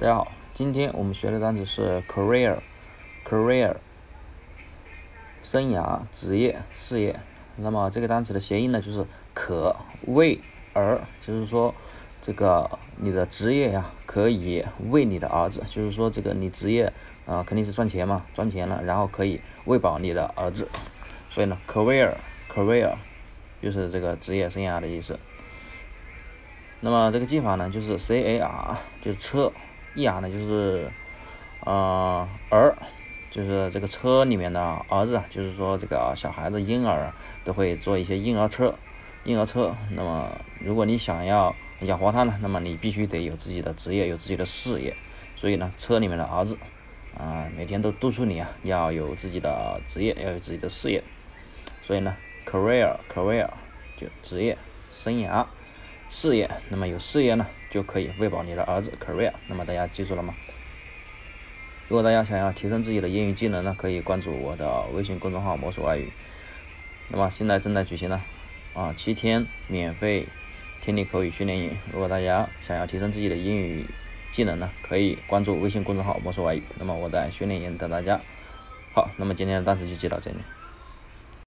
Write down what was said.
大家好，今天我们学的单词是 career，career，生涯、职业、事业。那么这个单词的谐音呢，就是可为儿，就是说这个你的职业呀，可以为你的儿子，就是说这个你职业啊，肯定是赚钱嘛，赚钱了，然后可以喂饱你的儿子。所以呢，career，career，就是这个职业生涯的意思。那么这个记法呢，就是 c a r，就是车。E R 呢，就是呃儿，就是这个车里面的儿子，就是说这个小孩子婴儿都会坐一些婴儿车，婴儿车。那么如果你想要养活他呢，那么你必须得有自己的职业，有自己的事业。所以呢，车里面的儿子啊，每天都督促你啊，要有自己的职业，要有自己的事业。所以呢，career，career 就职业生涯。事业，那么有事业呢，就可以喂饱你的儿子。Career，那么大家记住了吗？如果大家想要提升自己的英语技能呢，可以关注我的微信公众号“魔术外语”。那么现在正在举行呢，啊，七天免费听力口语训练营。如果大家想要提升自己的英语技能呢，可以关注微信公众号“魔术外语”。那么我在训练营等大家。好，那么今天的单词就记到这里。